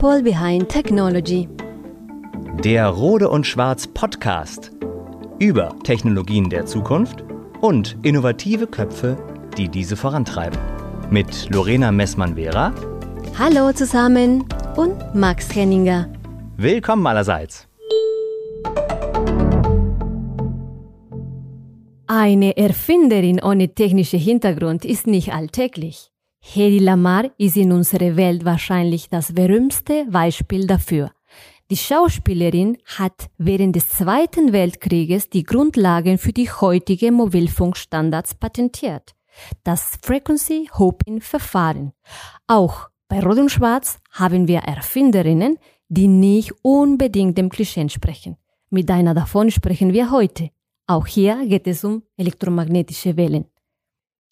People Behind Technology. Der Rode und Schwarz Podcast über Technologien der Zukunft und innovative Köpfe, die diese vorantreiben. Mit Lorena Messmann-Vera. Hallo zusammen und Max Henninger. Willkommen allerseits. Eine Erfinderin ohne technischen Hintergrund ist nicht alltäglich. Hedy Lamar ist in unserer Welt wahrscheinlich das berühmteste Beispiel dafür. Die Schauspielerin hat während des Zweiten Weltkrieges die Grundlagen für die heutige Mobilfunkstandards patentiert. Das Frequency Hoping Verfahren. Auch bei Rot und Schwarz haben wir Erfinderinnen, die nicht unbedingt dem Klischee entsprechen. Mit einer davon sprechen wir heute. Auch hier geht es um elektromagnetische Wellen.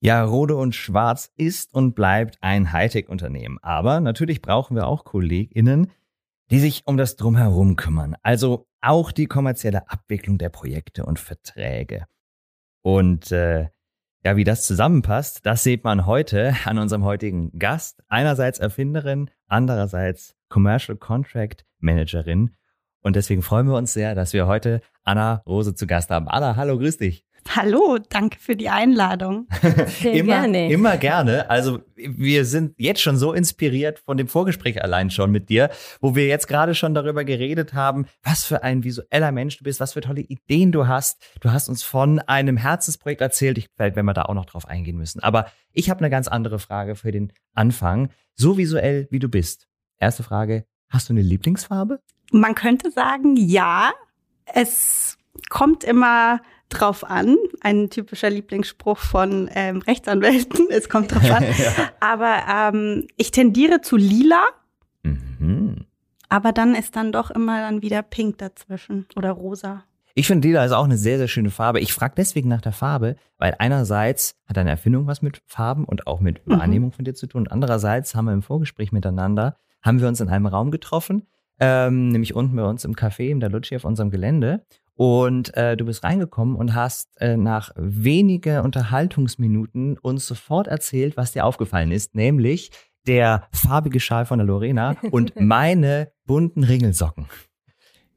Ja, Rode und Schwarz ist und bleibt ein Hightech-Unternehmen. Aber natürlich brauchen wir auch KollegInnen, die sich um das Drumherum kümmern. Also auch die kommerzielle Abwicklung der Projekte und Verträge. Und äh, ja, wie das zusammenpasst, das sieht man heute an unserem heutigen Gast. Einerseits Erfinderin, andererseits Commercial Contract Managerin. Und deswegen freuen wir uns sehr, dass wir heute Anna Rose zu Gast haben. Anna, hallo, grüß dich. Hallo, danke für die Einladung. Sehr immer, gerne. immer gerne. Also wir sind jetzt schon so inspiriert von dem Vorgespräch allein schon mit dir, wo wir jetzt gerade schon darüber geredet haben, was für ein visueller Mensch du bist, was für tolle Ideen du hast. Du hast uns von einem Herzensprojekt erzählt. Ich vielleicht, wenn wir da auch noch drauf eingehen müssen. Aber ich habe eine ganz andere Frage für den Anfang. So visuell wie du bist. Erste Frage: Hast du eine Lieblingsfarbe? Man könnte sagen, ja, es kommt immer drauf an. Ein typischer Lieblingsspruch von ähm, Rechtsanwälten. Es kommt drauf an. Aber ähm, ich tendiere zu lila, Mhm. aber dann ist dann doch immer dann wieder pink dazwischen oder rosa. Ich finde, lila ist auch eine sehr, sehr schöne Farbe. Ich frage deswegen nach der Farbe, weil einerseits hat deine Erfindung was mit Farben und auch mit Mhm. Wahrnehmung von dir zu tun. Und andererseits haben wir im Vorgespräch miteinander, haben wir uns in einem Raum getroffen, ähm, nämlich unten bei uns im Café, im Dalucci auf unserem Gelände. Und äh, du bist reingekommen und hast äh, nach weniger Unterhaltungsminuten uns sofort erzählt, was dir aufgefallen ist, nämlich der farbige Schal von der Lorena und meine bunten Ringelsocken.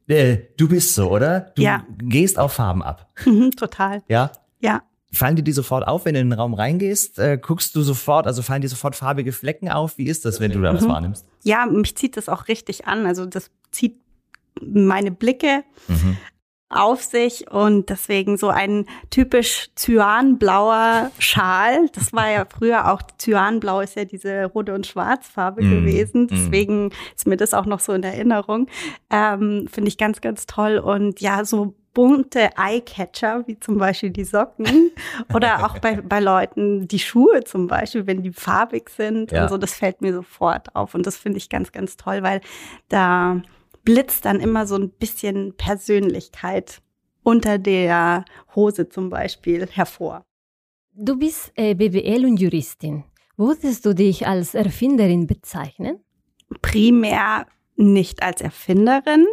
Äh, du bist so, oder? Du Ja. gehst auf Farben ab. Mhm, Total. Ja. Ja. Fallen dir die sofort auf, wenn du in den Raum reingehst? Äh, guckst du sofort, also fallen dir sofort farbige Flecken auf? Wie ist das, wenn du da was Mhm. wahrnimmst? Ja, mich zieht das auch richtig an. Also das zieht meine Blicke Mhm. Auf sich und deswegen so ein typisch cyanblauer Schal. Das war ja früher auch, cyanblau ist ja diese rote und schwarzfarbe Mm, gewesen. mm. Deswegen ist mir das auch noch so in Erinnerung. Ähm, Finde ich ganz, ganz toll und ja, so bunte Eyecatcher, wie zum Beispiel die Socken oder auch bei, bei Leuten die Schuhe zum Beispiel, wenn die farbig sind Ja. und so, das fällt mir sofort auf und das finde ich ganz, ganz toll, weil da blitzt dann immer so ein bisschen Persönlichkeit unter der Hose zum Beispiel hervor. Du bist äh, BWL und Juristin. Würdest du dich als Erfinderin bezeichnen? Primär nicht als Erfinderin,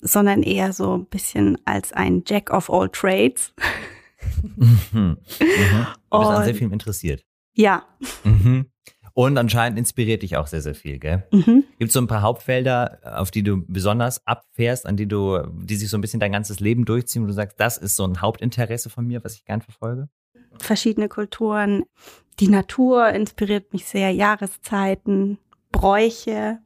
sondern eher so ein bisschen als ein Jack of all trades. Mhm. Mhm. Du bist an sehr viel interessiert. Ja. Mhm. Und anscheinend inspiriert dich auch sehr, sehr viel, gell? Mhm. Gibt es so ein paar Hauptfelder, auf die du besonders abfährst, an die du, die sich so ein bisschen dein ganzes Leben durchziehen, wo du sagst, das ist so ein Hauptinteresse von mir, was ich gern verfolge? Verschiedene Kulturen. Die Natur inspiriert mich sehr, Jahreszeiten, Bräuche.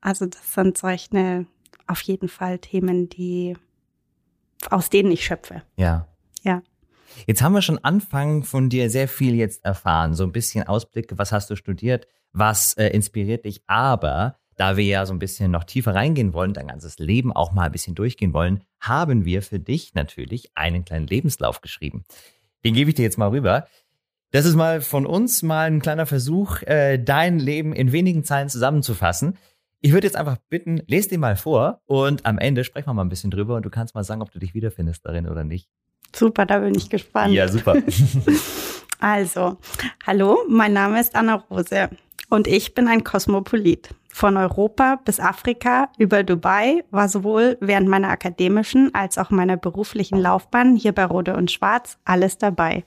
Also das sind solche auf jeden Fall Themen, die aus denen ich schöpfe. Ja. Ja. Jetzt haben wir schon Anfang von dir sehr viel jetzt erfahren, so ein bisschen Ausblicke, was hast du studiert, was äh, inspiriert dich, aber da wir ja so ein bisschen noch tiefer reingehen wollen, dein ganzes Leben auch mal ein bisschen durchgehen wollen, haben wir für dich natürlich einen kleinen Lebenslauf geschrieben. Den gebe ich dir jetzt mal rüber. Das ist mal von uns mal ein kleiner Versuch, äh, dein Leben in wenigen Zeilen zusammenzufassen. Ich würde jetzt einfach bitten, lest den mal vor und am Ende sprechen wir mal ein bisschen drüber und du kannst mal sagen, ob du dich wiederfindest darin oder nicht. Super, da bin ich gespannt. Ja, super. Also, hallo, mein Name ist Anna Rose und ich bin ein Kosmopolit. Von Europa bis Afrika über Dubai war sowohl während meiner akademischen als auch meiner beruflichen Laufbahn hier bei Rode und Schwarz alles dabei.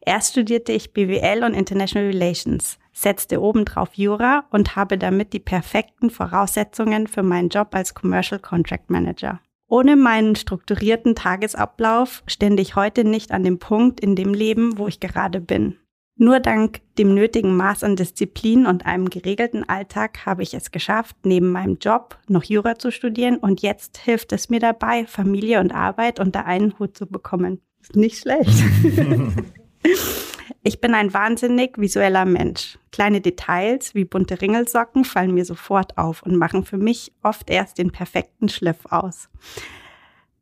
Erst studierte ich BWL und International Relations. setzte obendrauf Jura und habe damit die perfekten Voraussetzungen für meinen Job als Commercial Contract Manager. Ohne meinen strukturierten Tagesablauf stände ich heute nicht an dem Punkt in dem Leben, wo ich gerade bin. Nur dank dem nötigen Maß an Disziplin und einem geregelten Alltag habe ich es geschafft, neben meinem Job noch Jura zu studieren und jetzt hilft es mir dabei, Familie und Arbeit unter einen Hut zu bekommen. Ist nicht schlecht. Ich bin ein wahnsinnig visueller Mensch. Kleine Details wie bunte Ringelsocken fallen mir sofort auf und machen für mich oft erst den perfekten Schliff aus.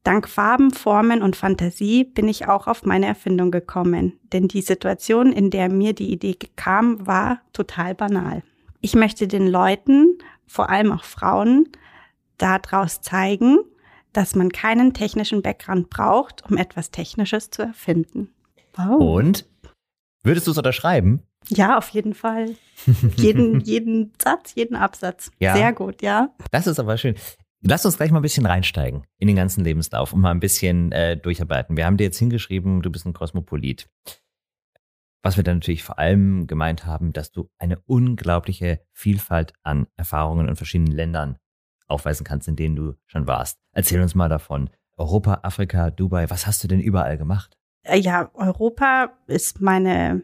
Dank Farben, Formen und Fantasie bin ich auch auf meine Erfindung gekommen, denn die Situation, in der mir die Idee kam, war total banal. Ich möchte den Leuten, vor allem auch Frauen, daraus zeigen, dass man keinen technischen Background braucht, um etwas Technisches zu erfinden. Wow. Und Würdest du es unterschreiben? Ja, auf jeden Fall. jeden, jeden Satz, jeden Absatz. Ja. Sehr gut, ja. Das ist aber schön. Lass uns gleich mal ein bisschen reinsteigen in den ganzen Lebenslauf und mal ein bisschen äh, durcharbeiten. Wir haben dir jetzt hingeschrieben, du bist ein Kosmopolit. Was wir dann natürlich vor allem gemeint haben, dass du eine unglaubliche Vielfalt an Erfahrungen in verschiedenen Ländern aufweisen kannst, in denen du schon warst. Erzähl uns mal davon. Europa, Afrika, Dubai, was hast du denn überall gemacht? Äh, ja, Europa ist meine,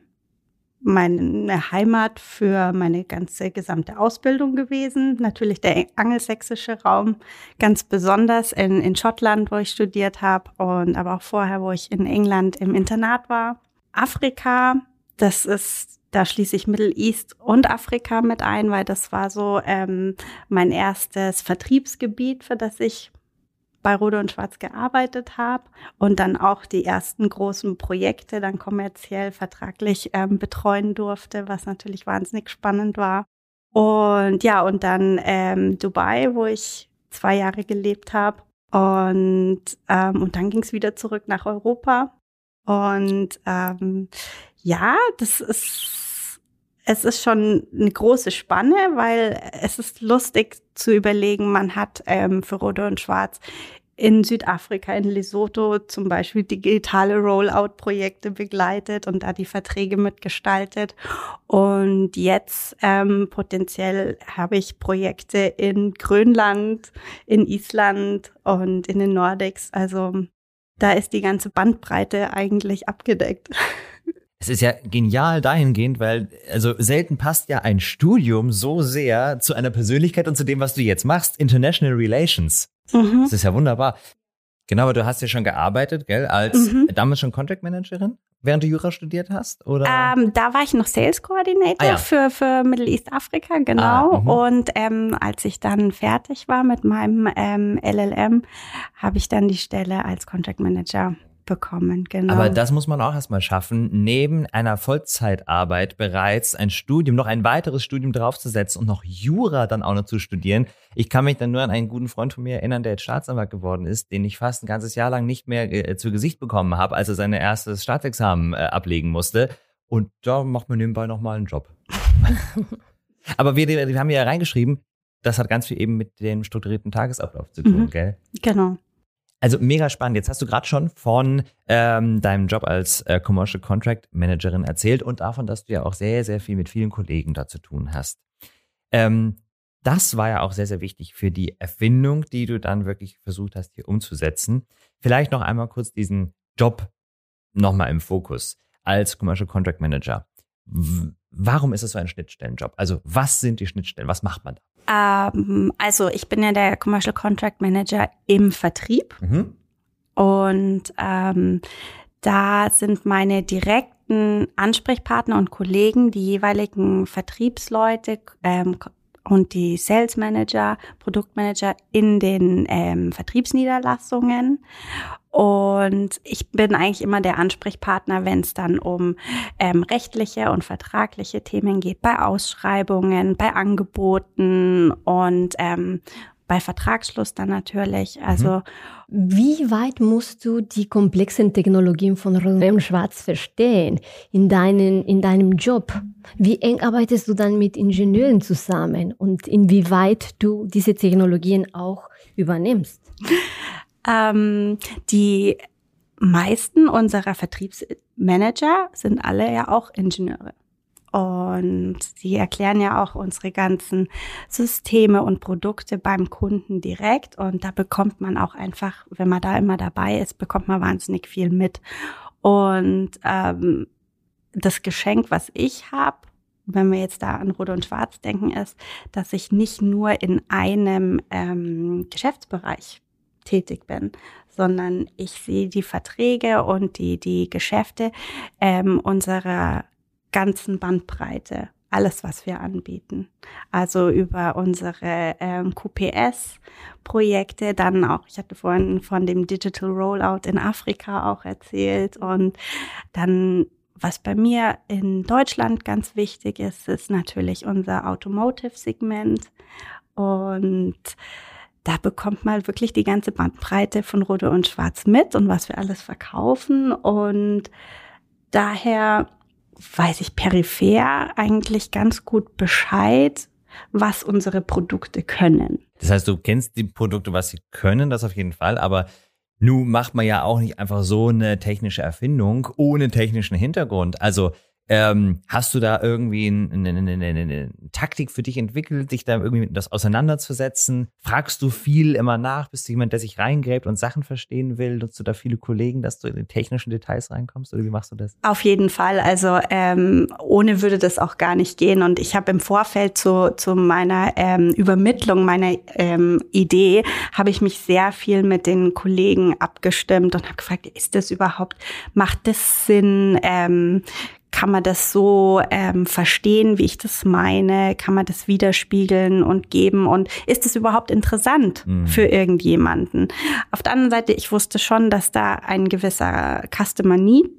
meine Heimat für meine ganze gesamte Ausbildung gewesen. Natürlich der angelsächsische Raum, ganz besonders in, in Schottland, wo ich studiert habe und aber auch vorher, wo ich in England im Internat war. Afrika, das ist, da schließe ich Middle East und Afrika mit ein, weil das war so ähm, mein erstes Vertriebsgebiet, für das ich bei Rode und Schwarz gearbeitet habe und dann auch die ersten großen Projekte dann kommerziell vertraglich ähm, betreuen durfte, was natürlich wahnsinnig spannend war. Und ja, und dann ähm, Dubai, wo ich zwei Jahre gelebt habe. Und, ähm, und dann ging es wieder zurück nach Europa. Und ähm, ja, das ist, es ist schon eine große Spanne, weil es ist lustig zu überlegen, man hat ähm, für Rode und Schwarz in Südafrika, in Lesotho zum Beispiel digitale Rollout-Projekte begleitet und da die Verträge mitgestaltet. Und jetzt ähm, potenziell habe ich Projekte in Grönland, in Island und in den Nordics. Also da ist die ganze Bandbreite eigentlich abgedeckt. Es ist ja genial dahingehend, weil also selten passt ja ein Studium so sehr zu einer Persönlichkeit und zu dem, was du jetzt machst, International Relations. Mhm. Das ist ja wunderbar. Genau, aber du hast ja schon gearbeitet, gell, als mhm. damals schon Contract Managerin, während du Jura studiert hast, oder? Ähm, da war ich noch Sales Coordinator ah, ja. für, für Middle East Afrika, genau. Ah, mhm. und ähm, als ich dann fertig war mit meinem ähm, LLM, habe ich dann die Stelle als Contract Manager bekommen, genau. Aber das muss man auch erstmal schaffen, neben einer Vollzeitarbeit bereits ein Studium, noch ein weiteres Studium draufzusetzen und noch Jura dann auch noch zu studieren. Ich kann mich dann nur an einen guten Freund von mir erinnern, der jetzt Staatsanwalt geworden ist, den ich fast ein ganzes Jahr lang nicht mehr äh, zu Gesicht bekommen habe, als er sein erstes Staatsexamen äh, ablegen musste. Und da macht man nebenbei nochmal einen Job. Aber wir, wir haben ja reingeschrieben, das hat ganz viel eben mit dem strukturierten Tagesablauf zu tun, mhm. gell? Genau. Also mega spannend. Jetzt hast du gerade schon von ähm, deinem Job als äh, Commercial Contract Managerin erzählt und davon, dass du ja auch sehr, sehr viel mit vielen Kollegen da zu tun hast. Ähm, das war ja auch sehr, sehr wichtig für die Erfindung, die du dann wirklich versucht hast, hier umzusetzen. Vielleicht noch einmal kurz diesen Job nochmal im Fokus als Commercial Contract Manager. W warum ist es so ein Schnittstellenjob? Also was sind die Schnittstellen? Was macht man da? Ähm, also ich bin ja der Commercial Contract Manager im Vertrieb. Mhm. Und ähm, da sind meine direkten Ansprechpartner und Kollegen, die jeweiligen Vertriebsleute ähm, und die Sales Manager, Produktmanager in den ähm, Vertriebsniederlassungen. Und ich bin eigentlich immer der Ansprechpartner, wenn es dann um ähm, rechtliche und vertragliche Themen geht, bei Ausschreibungen, bei Angeboten und ähm, bei Vertragsschluss dann natürlich. Also mhm. wie weit musst du die komplexen Technologien von Rem Schwarz verstehen in deinen in deinem Job? Wie eng arbeitest du dann mit Ingenieuren zusammen und inwieweit du diese Technologien auch übernimmst? Ähm, die meisten unserer Vertriebsmanager sind alle ja auch Ingenieure. Und sie erklären ja auch unsere ganzen Systeme und Produkte beim Kunden direkt. Und da bekommt man auch einfach, wenn man da immer dabei ist, bekommt man wahnsinnig viel mit. Und ähm, das Geschenk, was ich habe, wenn wir jetzt da an Rot und Schwarz denken, ist, dass ich nicht nur in einem ähm, Geschäftsbereich tätig bin, sondern ich sehe die Verträge und die, die Geschäfte ähm, unserer ganzen Bandbreite. Alles, was wir anbieten. Also über unsere ähm, QPS-Projekte, dann auch, ich hatte vorhin von dem Digital Rollout in Afrika auch erzählt und dann was bei mir in Deutschland ganz wichtig ist, ist natürlich unser Automotive-Segment. Und da bekommt man wirklich die ganze Bandbreite von Rode und Schwarz mit und was wir alles verkaufen. Und daher weiß ich peripher eigentlich ganz gut Bescheid, was unsere Produkte können. Das heißt, du kennst die Produkte, was sie können, das auf jeden Fall, aber nun macht man ja auch nicht einfach so eine technische Erfindung ohne technischen Hintergrund. Also ähm, hast du da irgendwie eine, eine, eine, eine Taktik für dich entwickelt, dich da irgendwie mit das auseinanderzusetzen? Fragst du viel immer nach? Bist du jemand, der sich reingräbt und Sachen verstehen will? Nutzt du da viele Kollegen, dass du in die technischen Details reinkommst? Oder wie machst du das? Auf jeden Fall. Also ähm, ohne würde das auch gar nicht gehen. Und ich habe im Vorfeld zu, zu meiner ähm, Übermittlung meiner ähm, Idee, habe ich mich sehr viel mit den Kollegen abgestimmt und habe gefragt, ist das überhaupt, macht das Sinn? Kann man das so ähm, verstehen, wie ich das meine? Kann man das widerspiegeln und geben? Und ist es überhaupt interessant mhm. für irgendjemanden? Auf der anderen Seite, ich wusste schon, dass da ein gewisser Customer Need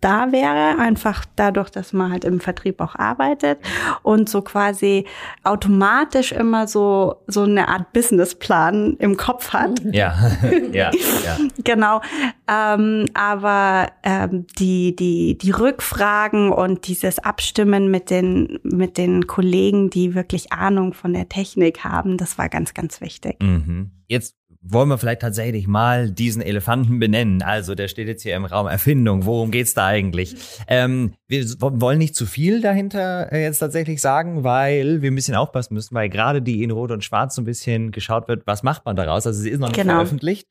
da wäre, einfach dadurch, dass man halt im Vertrieb auch arbeitet und so quasi automatisch immer so so eine Art Businessplan im Kopf hat. Ja, ja, ja. Genau. Ähm, aber ähm, die die die Rückfragen und dieses Abstimmen mit den mit den Kollegen, die wirklich Ahnung von der Technik haben, das war ganz ganz wichtig. Mhm. Jetzt wollen wir vielleicht tatsächlich mal diesen Elefanten benennen. Also, der steht jetzt hier im Raum Erfindung. Worum geht's da eigentlich? Ähm, wir wollen nicht zu viel dahinter äh, jetzt tatsächlich sagen, weil wir ein bisschen aufpassen müssen, weil gerade die in Rot und Schwarz so ein bisschen geschaut wird, was macht man daraus? Also, sie ist noch nicht genau. veröffentlicht.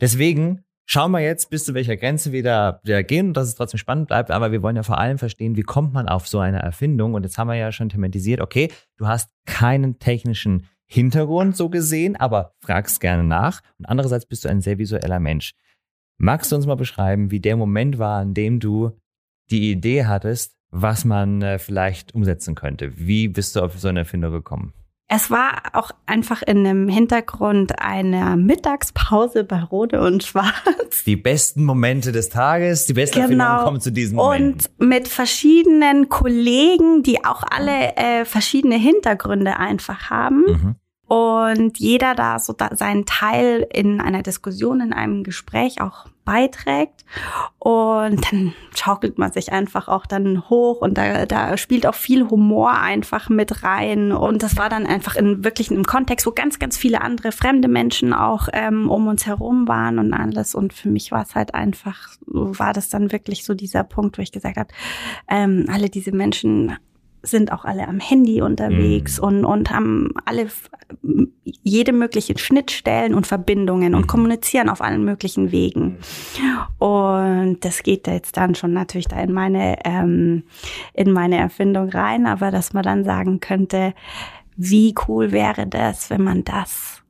Deswegen schauen wir jetzt, bis zu welcher Grenze wir da, da gehen dass es trotzdem spannend bleibt. Aber wir wollen ja vor allem verstehen, wie kommt man auf so eine Erfindung? Und jetzt haben wir ja schon thematisiert, okay, du hast keinen technischen Hintergrund so gesehen, aber fragst gerne nach. Und andererseits bist du ein sehr visueller Mensch. Magst du uns mal beschreiben, wie der Moment war, in dem du die Idee hattest, was man äh, vielleicht umsetzen könnte? Wie bist du auf so eine Erfindung gekommen? Es war auch einfach in einem Hintergrund einer Mittagspause bei Rode und Schwarz. Die besten Momente des Tages, die besten genau. Erfindungen kommen zu diesem Moment. Und mit verschiedenen Kollegen, die auch alle äh, verschiedene Hintergründe einfach haben. Mhm und jeder da so da seinen Teil in einer Diskussion, in einem Gespräch auch beiträgt. Und dann schaukelt man sich einfach auch dann hoch und da, da spielt auch viel Humor einfach mit rein. Und das war dann einfach in wirklich einem Kontext, wo ganz, ganz viele andere fremde Menschen auch ähm, um uns herum waren und alles. Und für mich war es halt einfach, war das dann wirklich so dieser Punkt, wo ich gesagt habe, ähm, alle diese Menschen sind auch alle am Handy unterwegs mhm. und, und haben alle jede mögliche Schnittstellen und Verbindungen und mhm. kommunizieren auf allen möglichen Wegen. Und das geht jetzt dann schon natürlich da in meine, ähm, in meine Erfindung rein, aber dass man dann sagen könnte, wie cool wäre das, wenn man das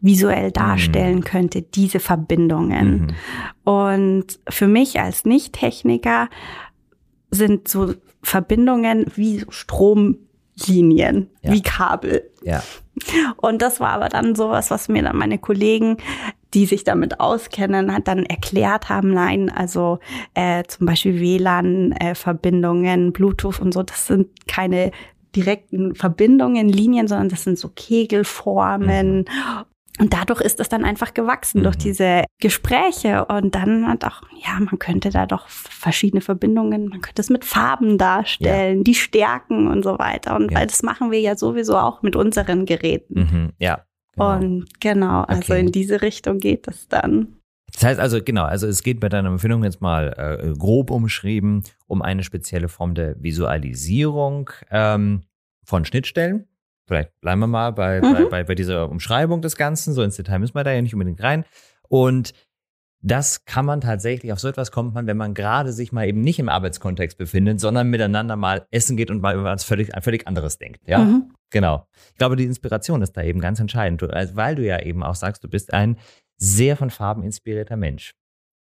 visuell mhm. darstellen mhm. könnte, diese Verbindungen. Mhm. Und für mich als Nicht-Techniker sind so Verbindungen wie Stromlinien, ja. wie Kabel. Ja. Und das war aber dann sowas, was mir dann meine Kollegen, die sich damit auskennen, hat dann erklärt haben, nein, also äh, zum Beispiel WLAN-Verbindungen, äh, Bluetooth und so, das sind keine direkten Verbindungen, Linien, sondern das sind so Kegelformen mhm. Und dadurch ist das dann einfach gewachsen mhm. durch diese Gespräche. Und dann hat auch, ja, man könnte da doch verschiedene Verbindungen, man könnte es mit Farben darstellen, ja. die Stärken und so weiter. Und ja. weil das machen wir ja sowieso auch mit unseren Geräten. Mhm. Ja. Genau. Und genau, also okay. in diese Richtung geht es dann. Das heißt also, genau, also es geht bei deiner Empfindung jetzt mal äh, grob umschrieben um eine spezielle Form der Visualisierung ähm, von Schnittstellen. Vielleicht bleiben wir mal bei, mhm. bei, bei, bei dieser Umschreibung des Ganzen. So ins Detail müssen wir da ja nicht unbedingt rein. Und das kann man tatsächlich, auf so etwas kommt man, wenn man gerade sich mal eben nicht im Arbeitskontext befindet, sondern miteinander mal essen geht und mal über was völlig, ein völlig anderes denkt. Ja, mhm. genau. Ich glaube, die Inspiration ist da eben ganz entscheidend, weil du ja eben auch sagst, du bist ein sehr von Farben inspirierter Mensch.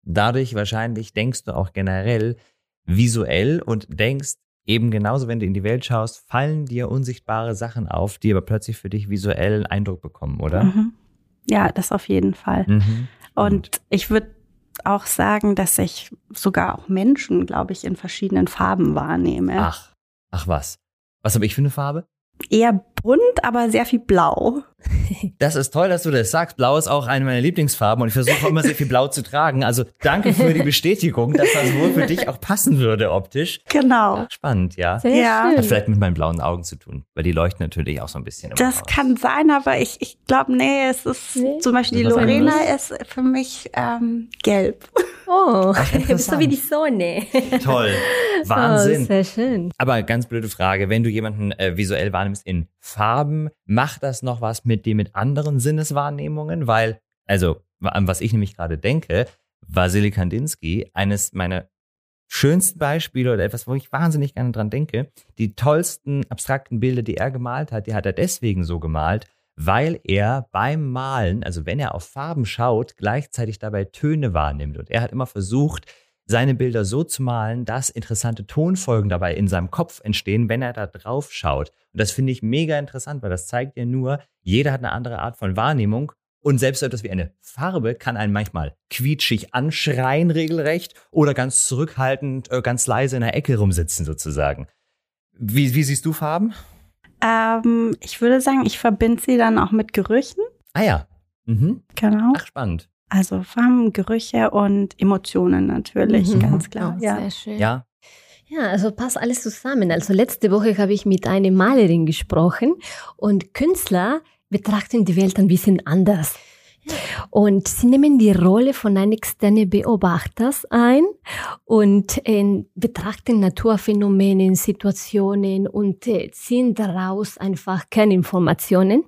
Dadurch wahrscheinlich denkst du auch generell visuell und denkst eben genauso, wenn du in die Welt schaust, fallen dir unsichtbare Sachen auf, die aber plötzlich für dich visuell einen Eindruck bekommen, oder? Mhm. Ja, das auf jeden Fall. Mhm. Und ich würde auch sagen, dass ich sogar auch Menschen, glaube ich, in verschiedenen Farben wahrnehme. Ach, ach was. Was habe ich für eine Farbe? Eher bunt, aber sehr viel blau. Das ist toll, dass du das sagst. Blau ist auch eine meiner Lieblingsfarben und ich versuche immer sehr viel Blau zu tragen. Also danke für die Bestätigung, dass das wohl für dich auch passen würde optisch. Genau. Spannend, ja. Sehr ja. Hat vielleicht mit meinen blauen Augen zu tun, weil die leuchten natürlich auch so ein bisschen. Das kann sein, aber ich, ich glaube, nee, es ist nee. zum Beispiel die Lorena ist für mich ähm, gelb. Oh, so wie die Sonne. Toll. Wahnsinn. Oh, sehr schön. Aber ganz blöde Frage, wenn du jemanden äh, visuell wahrnimmst in Farben, macht das noch was mit dir mit anderen Sinneswahrnehmungen? Weil, also, an was ich nämlich gerade denke, Vasily Kandinsky, eines meiner schönsten Beispiele oder etwas, wo ich wahnsinnig gerne dran denke, die tollsten abstrakten Bilder, die er gemalt hat, die hat er deswegen so gemalt, weil er beim Malen, also wenn er auf Farben schaut, gleichzeitig dabei Töne wahrnimmt. Und er hat immer versucht, seine Bilder so zu malen, dass interessante Tonfolgen dabei in seinem Kopf entstehen, wenn er da drauf schaut. Und das finde ich mega interessant, weil das zeigt ja nur, jeder hat eine andere Art von Wahrnehmung. Und selbst etwas wie eine Farbe kann einen manchmal quietschig anschreien, regelrecht, oder ganz zurückhaltend, äh, ganz leise in der Ecke rumsitzen, sozusagen. Wie, wie siehst du Farben? Ähm, ich würde sagen, ich verbinde sie dann auch mit Gerüchen. Ah ja. Mhm. Genau. Ach, spannend. Also Farben, Gerüche und Emotionen natürlich, mhm. ganz klar. Oh, ja. Sehr schön. Ja. Ja, also passt alles zusammen. Also letzte Woche habe ich mit einer Malerin gesprochen und Künstler betrachten die Welt ein bisschen anders. Und sie nehmen die Rolle von einem externen Beobachters ein und äh, betrachten Naturphänomene, Situationen und äh, ziehen daraus einfach Kerninformationen,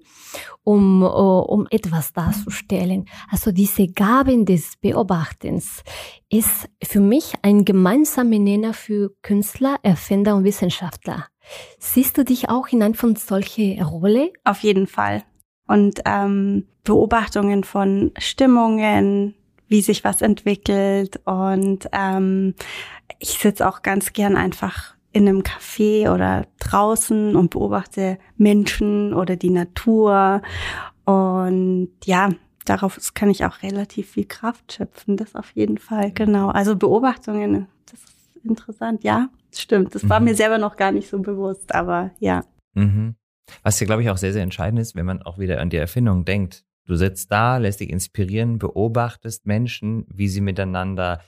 um, uh, um etwas darzustellen. Also diese Gaben des Beobachtens ist für mich ein gemeinsamer Nenner für Künstler, Erfinder und Wissenschaftler. Siehst du dich auch in einer von solche Rolle? Auf jeden Fall und ähm, Beobachtungen von Stimmungen, wie sich was entwickelt. Und ähm, ich sitze auch ganz gern einfach in einem Café oder draußen und beobachte Menschen oder die Natur. Und ja, darauf kann ich auch relativ viel Kraft schöpfen, das auf jeden Fall, genau. Also Beobachtungen, das ist interessant, ja, stimmt. Das war mhm. mir selber noch gar nicht so bewusst, aber ja. Mhm. Was ja, glaube ich, auch sehr, sehr entscheidend ist, wenn man auch wieder an die Erfindung denkt. Du sitzt da, lässt dich inspirieren, beobachtest Menschen, wie sie miteinander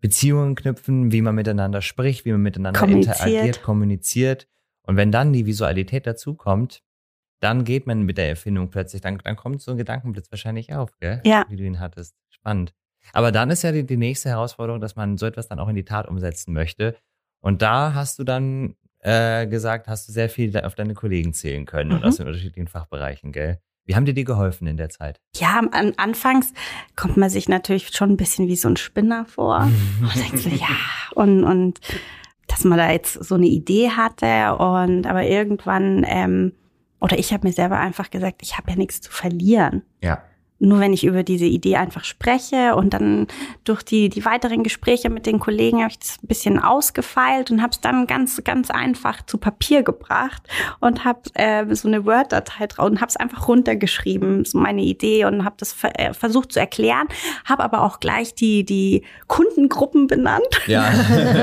Beziehungen knüpfen, wie man miteinander spricht, wie man miteinander interagiert, kommuniziert. Und wenn dann die Visualität dazukommt, dann geht man mit der Erfindung plötzlich, dann, dann kommt so ein Gedankenblitz wahrscheinlich auf, gell? Ja. Wie du ihn hattest. Spannend. Aber dann ist ja die, die nächste Herausforderung, dass man so etwas dann auch in die Tat umsetzen möchte. Und da hast du dann äh, gesagt, hast du sehr viel auf deine Kollegen zählen können mhm. und aus den unterschiedlichen Fachbereichen, gell? Wie haben dir die geholfen in der Zeit? Ja, an, anfangs kommt man sich natürlich schon ein bisschen wie so ein Spinner vor. und denkt so, ja, und, und dass man da jetzt so eine Idee hatte und aber irgendwann, ähm, oder ich habe mir selber einfach gesagt, ich habe ja nichts zu verlieren. Ja nur wenn ich über diese Idee einfach spreche und dann durch die, die weiteren Gespräche mit den Kollegen habe ich das ein bisschen ausgefeilt und habe es dann ganz, ganz einfach zu Papier gebracht und habe äh, so eine Word-Datei drauf und habe es einfach runtergeschrieben, so meine Idee und habe das ver äh, versucht zu erklären, habe aber auch gleich die, die Kundengruppen benannt ja.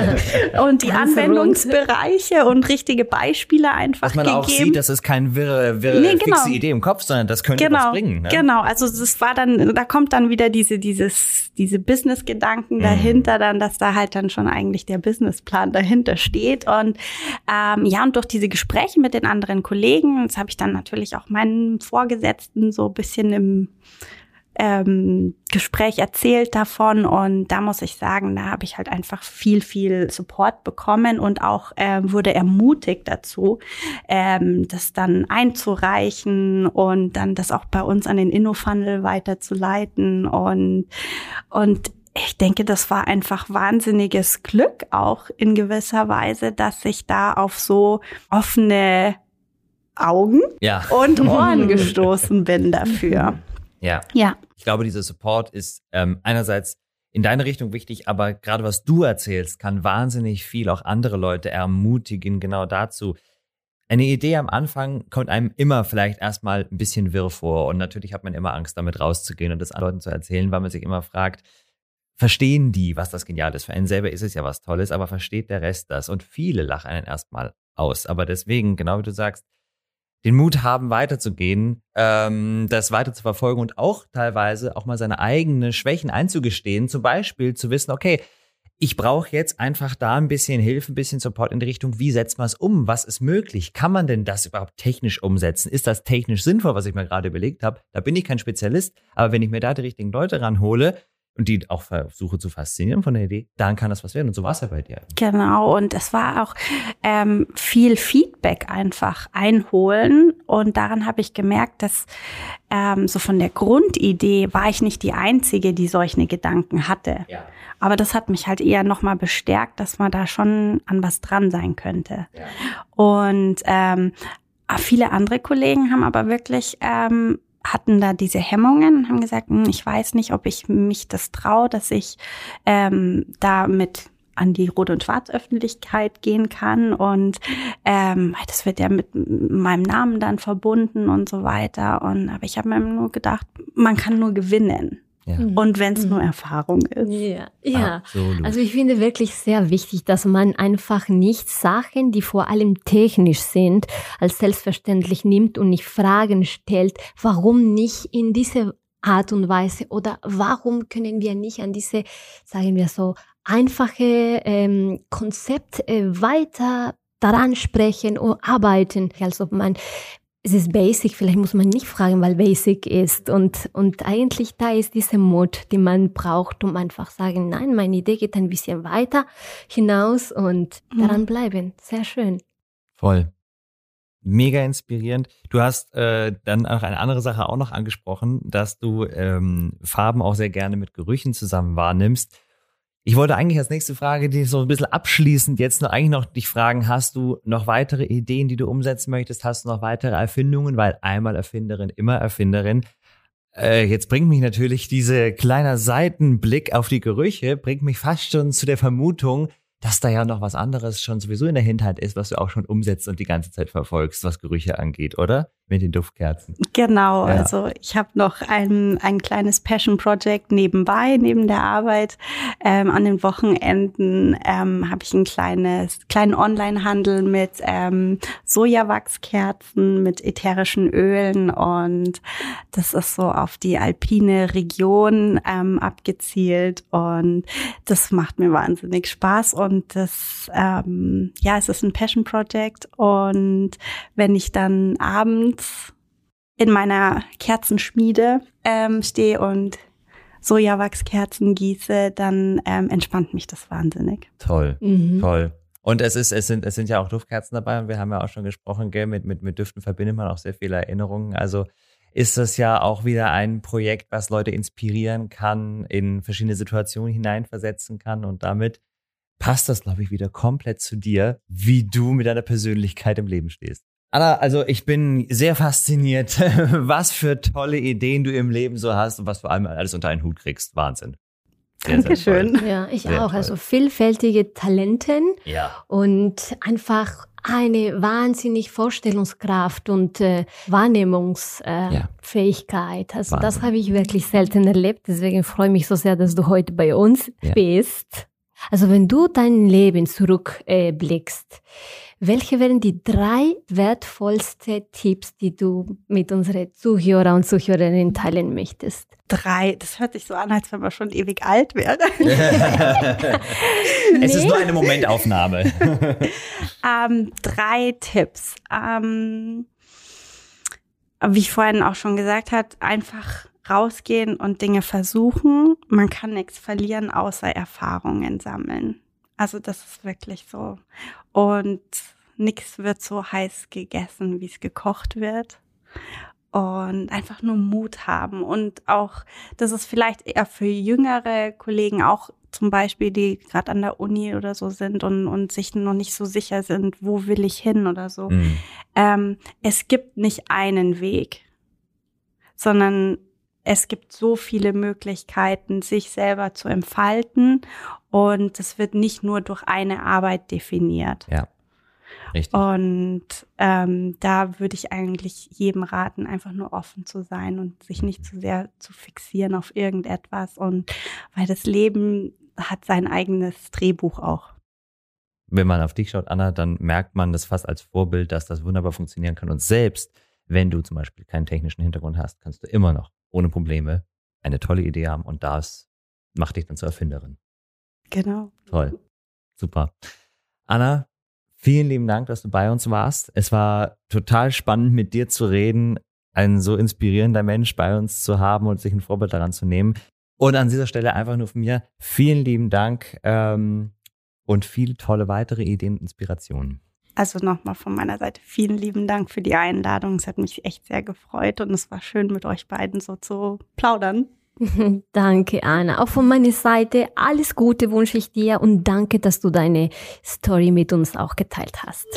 und die Anwendungsbereiche und richtige Beispiele einfach Dass man gegeben. auch sieht, das ist kein wirre, wirre nee, genau. fixe Idee im Kopf, sondern das könnte genau, was bringen. Ne? Genau, also das war dann, da kommt dann wieder diese, dieses, diese Business-Gedanken mhm. dahinter, dann, dass da halt dann schon eigentlich der Businessplan dahinter steht. Und ähm, ja, und durch diese Gespräche mit den anderen Kollegen, das habe ich dann natürlich auch meinen Vorgesetzten so ein bisschen im ähm, Gespräch erzählt davon und da muss ich sagen, da habe ich halt einfach viel, viel Support bekommen und auch ähm, wurde ermutigt dazu, ähm, das dann einzureichen und dann das auch bei uns an den InnoFunnel weiterzuleiten und und ich denke, das war einfach wahnsinniges Glück auch in gewisser Weise, dass ich da auf so offene Augen ja. und Ohren gestoßen bin dafür. Ja. Ja. Ich glaube, dieser Support ist ähm, einerseits in deine Richtung wichtig, aber gerade was du erzählst, kann wahnsinnig viel auch andere Leute ermutigen, genau dazu. Eine Idee am Anfang kommt einem immer vielleicht erstmal ein bisschen wirr vor und natürlich hat man immer Angst, damit rauszugehen und das anderen Leuten zu erzählen, weil man sich immer fragt, verstehen die, was das genial ist? Für einen selber ist es ja was Tolles, aber versteht der Rest das? Und viele lachen einen erstmal aus. Aber deswegen, genau wie du sagst, den Mut haben, weiterzugehen, ähm, das weiter zu verfolgen und auch teilweise auch mal seine eigenen Schwächen einzugestehen. Zum Beispiel zu wissen, okay, ich brauche jetzt einfach da ein bisschen Hilfe, ein bisschen Support in die Richtung, wie setzt man es um? Was ist möglich? Kann man denn das überhaupt technisch umsetzen? Ist das technisch sinnvoll, was ich mir gerade überlegt habe? Da bin ich kein Spezialist, aber wenn ich mir da die richtigen Leute ranhole, und die auch versuche zu faszinieren von der Idee, dann kann das was werden. Und so war es ja bei dir. Genau, und es war auch ähm, viel Feedback einfach einholen. Und daran habe ich gemerkt, dass ähm, so von der Grundidee war ich nicht die Einzige, die solche Gedanken hatte. Ja. Aber das hat mich halt eher nochmal bestärkt, dass man da schon an was dran sein könnte. Ja. Und ähm, viele andere Kollegen haben aber wirklich ähm, hatten da diese Hemmungen und haben gesagt, hm, ich weiß nicht, ob ich mich das traue, dass ich ähm, damit an die Rot- und Schwarz-Öffentlichkeit gehen kann und ähm, das wird ja mit meinem Namen dann verbunden und so weiter. Und aber ich habe mir nur gedacht, man kann nur gewinnen. Ja. Mhm. Und wenn es nur mhm. Erfahrung ist. Ja, ja. Absolut. Also ich finde wirklich sehr wichtig, dass man einfach nicht Sachen, die vor allem technisch sind, als selbstverständlich nimmt und nicht Fragen stellt, warum nicht in diese Art und Weise oder warum können wir nicht an diese, sagen wir so, einfache ähm, Konzept äh, weiter daran sprechen und arbeiten, als ob man es ist basic, vielleicht muss man nicht fragen, weil basic ist. Und, und eigentlich da ist dieser Mut, den man braucht, um einfach sagen, nein, meine Idee geht ein bisschen weiter hinaus und mhm. daran bleiben. Sehr schön. Voll. Mega inspirierend. Du hast äh, dann auch eine andere Sache auch noch angesprochen, dass du ähm, Farben auch sehr gerne mit Gerüchen zusammen wahrnimmst. Ich wollte eigentlich als nächste Frage, die so ein bisschen abschließend jetzt noch eigentlich noch dich fragen, hast du noch weitere Ideen, die du umsetzen möchtest? Hast du noch weitere Erfindungen? Weil einmal Erfinderin, immer Erfinderin. Äh, jetzt bringt mich natürlich diese kleiner Seitenblick auf die Gerüche, bringt mich fast schon zu der Vermutung, dass da ja noch was anderes schon sowieso in der Hinterhand ist, was du auch schon umsetzt und die ganze Zeit verfolgst, was Gerüche angeht, oder? Mit den Duftkerzen. Genau, ja. also ich habe noch ein, ein kleines Passion Project nebenbei, neben der Arbeit. Ähm, an den Wochenenden ähm, habe ich ein kleines, kleinen Online-Handel mit ähm, Sojawachskerzen, mit ätherischen Ölen und das ist so auf die alpine Region ähm, abgezielt und das macht mir wahnsinnig Spaß und das, ähm, ja, es ist ein Passion Project und wenn ich dann abends in meiner Kerzenschmiede ähm, stehe und Sojawachskerzen gieße, dann ähm, entspannt mich das wahnsinnig. Toll, mhm. toll. Und es ist, es sind, es sind ja auch Duftkerzen dabei und wir haben ja auch schon gesprochen, gell, mit, mit, mit Düften verbindet man auch sehr viele Erinnerungen. Also ist das ja auch wieder ein Projekt, was Leute inspirieren kann, in verschiedene Situationen hineinversetzen kann und damit passt das, glaube ich, wieder komplett zu dir, wie du mit deiner Persönlichkeit im Leben stehst. Anna, also ich bin sehr fasziniert, was für tolle Ideen du im Leben so hast und was vor allem alles unter einen Hut kriegst. Wahnsinn. Sehr, Dankeschön. Sehr ja, ich sehr auch. Toll. Also vielfältige Talenten ja. und einfach eine wahnsinnig Vorstellungskraft und äh, Wahrnehmungsfähigkeit. Äh, ja. Also Wahnsinn. das habe ich wirklich selten erlebt. Deswegen freue ich mich so sehr, dass du heute bei uns ja. bist. Also wenn du dein Leben zurückblickst, äh, welche wären die drei wertvollste Tipps, die du mit unseren Zuhörer und Zuhörerinnen teilen möchtest? Drei, das hört sich so an, als wenn man schon ewig alt wäre. es ist nur eine Momentaufnahme. ähm, drei Tipps. Ähm, wie ich vorhin auch schon gesagt habe, einfach rausgehen und Dinge versuchen. Man kann nichts verlieren, außer Erfahrungen sammeln. Also das ist wirklich so. Und nichts wird so heiß gegessen, wie es gekocht wird. Und einfach nur Mut haben. Und auch, das ist vielleicht eher für jüngere Kollegen, auch zum Beispiel, die gerade an der Uni oder so sind und, und sich noch nicht so sicher sind, wo will ich hin oder so. Mhm. Ähm, es gibt nicht einen Weg, sondern es gibt so viele Möglichkeiten, sich selber zu entfalten und es wird nicht nur durch eine Arbeit definiert. Ja. Richtig. Und ähm, da würde ich eigentlich jedem raten, einfach nur offen zu sein und sich nicht zu sehr zu fixieren auf irgendetwas. Und weil das Leben hat sein eigenes Drehbuch auch. Wenn man auf dich schaut, Anna, dann merkt man das fast als Vorbild, dass das wunderbar funktionieren kann. Und selbst wenn du zum Beispiel keinen technischen Hintergrund hast, kannst du immer noch ohne Probleme eine tolle Idee haben und das macht dich dann zur Erfinderin. Genau. Toll. Super. Anna, vielen lieben Dank, dass du bei uns warst. Es war total spannend, mit dir zu reden, ein so inspirierender Mensch bei uns zu haben und sich ein Vorbild daran zu nehmen. Und an dieser Stelle einfach nur von mir vielen lieben Dank ähm, und viele tolle weitere Ideen und Inspirationen. Also nochmal von meiner Seite vielen lieben Dank für die Einladung. Es hat mich echt sehr gefreut und es war schön, mit euch beiden so zu plaudern. Danke, Anna. Auch von meiner Seite alles Gute wünsche ich dir und danke, dass du deine Story mit uns auch geteilt hast.